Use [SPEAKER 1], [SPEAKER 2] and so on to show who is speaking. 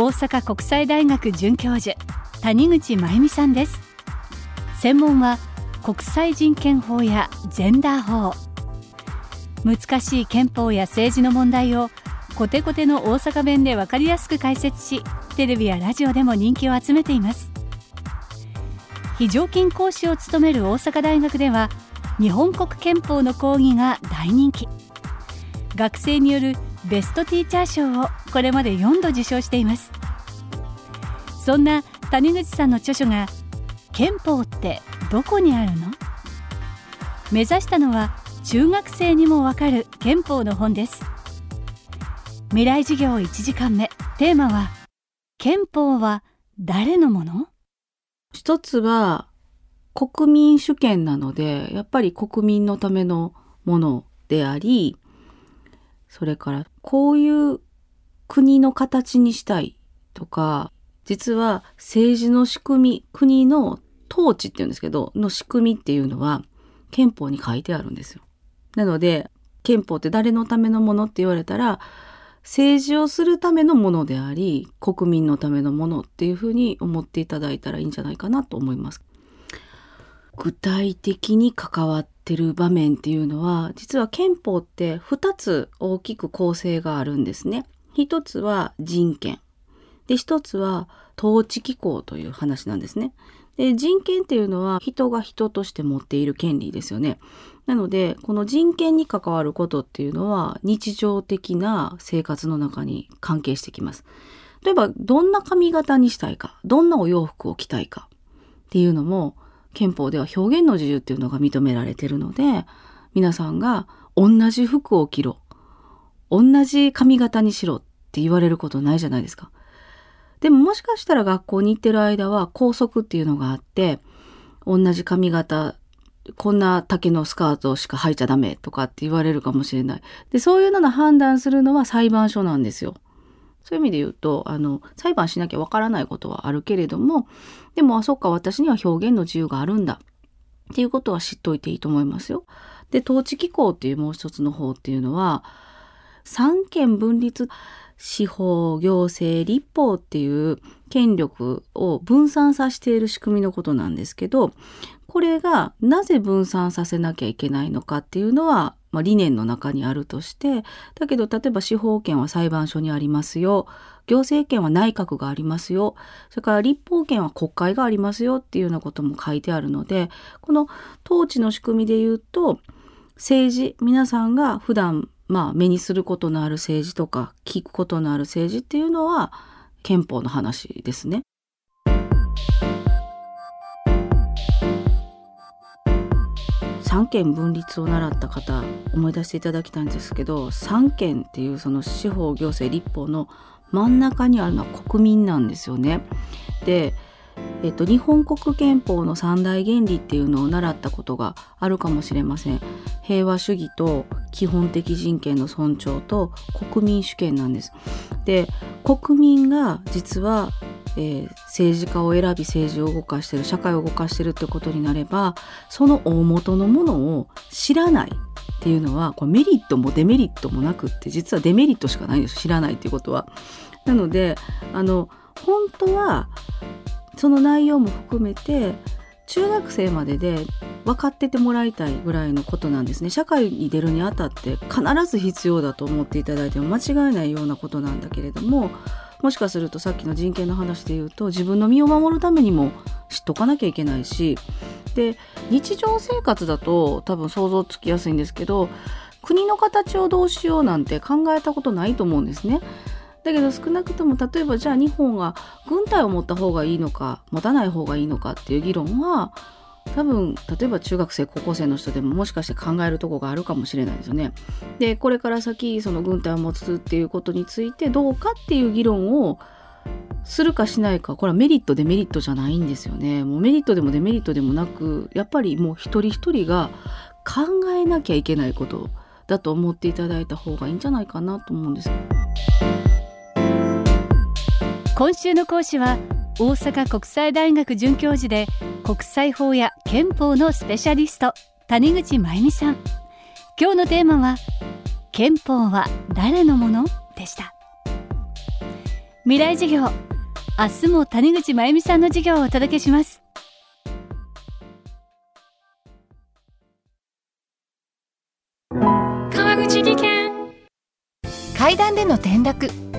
[SPEAKER 1] 大阪国際大学准教授谷口真由美さんです。専門は国際人権法やジェンダー法。難しい憲法や政治の問題をコテコテの大阪弁で分かりやすく解説しテレビやラジオでも人気を集めています。非常勤講師を務める大阪大学では日本国憲法の講義が大人気。学生によるベストティーチャー賞をこれまで4度受賞しています。そんな谷口さんの著書が憲法ってどこにあるの？目指したのは中学生にもわかる憲法の本です。未来授業1時間目。テーマは憲法は誰のもの？
[SPEAKER 2] 一つは国民主権なのでやっぱり国民のためのものでありそれからこういう国の形にしたいとか実は政治の仕組み国の統治っていうんですけどの仕組みっていうのは憲法に書いてあるんですよ。なので憲法って誰のためのものって言われたら政治をするためのものであり国民のためのものっていうふうに思っていただいたらいいんじゃないかなと思います。具体的に関わってる場面っていうのは実は憲法って2つ大きく構成があるんですね。一つは人権で一つは統治機構という話なんですね。で人権っていうのは人が人として持っている権利ですよね。なのでこの人権に関わることっていうのは日常的な生活の中に関係してきます。例えばどんな髪型にしたいかどんなお洋服を着たいかっていうのも憲法では表現の自由っていうのが認められてるので皆さんが同じ服を着ろ同じ髪型にしろって言われることないじゃないですか。でももしかしたら学校に行ってる間は校則っていうのがあって同じ髪型こんな丈のスカートしか履いちゃダメとかって言われるかもしれない。でそういうのの判断するのは裁判所なんですよ。そういう意味で言うとあの裁判しなきゃわからないことはあるけれどもでもあそっか私には表現の自由があるんだっていうことは知っておいていいと思いますよ。で統治機構っていうもう一つの方っていうのは三権分立司法行政立法っていう権力を分散させている仕組みのことなんですけどこれがなぜ分散させなきゃいけないのかっていうのは、まあ、理念の中にあるとしてだけど例えば司法権は裁判所にありますよ。行政権は内閣がありますよ。それから立法権は国会がありますよ。っていうようなことも書いてあるのでこの統治の仕組みで言うと政治皆さんが普段まあ目にすることのある政治とか聞くことのある政治っていうのは憲法の話ですね。三権分立を習った方思い出していただきたいんですけど三権っていうその司法行政立法の真ん中にあるのは国民なんですよね。でえっと、日本国憲法の三大原理っていうのを習ったことがあるかもしれません。平和主義と基本的人権の尊重と国民主権なんです。で国民が実は、えー、政治家を選び政治を動かしてる社会を動かしてるってことになればその大元のものを知らないっていうのはこれメリットもデメリットもなくって実はデメリットしかないんです。知らないっていうことは。なのであの本当はその内容も含めて中学生までで分かっててもらいたいぐらいのことなんですね社会に出るにあたって必ず必要だと思っていただいても間違いないようなことなんだけれどももしかするとさっきの人権の話で言うと自分の身を守るためにも知っとかなきゃいけないしで日常生活だと多分想像つきやすいんですけど国の形をどうしようなんて考えたことないと思うんですね。だけど少なくとも例えばじゃあ日本が軍隊を持った方がいいのか持たない方がいいのかっていう議論は多分例えば中学生高校生の人でももしかして考えるとこがあるかもしれないですよね。でこれから先その軍隊を持つっていうことについてどうかっていう議論をするかしないかこれはメリットデメリットじゃないんですよねもうメリットでもデメリットでもなくやっぱりもう一人一人が考えなきゃいけないことだと思っていただいた方がいいんじゃないかなと思うんです
[SPEAKER 1] 今週の講師は大阪国際大学准教授で国際法や憲法のスペシャリスト谷口真由美さん。今日のテーマは憲法は誰のもの？でした。未来授業明日も谷口真由美さんの授業をお届けします。
[SPEAKER 3] 川口技研。階段での転落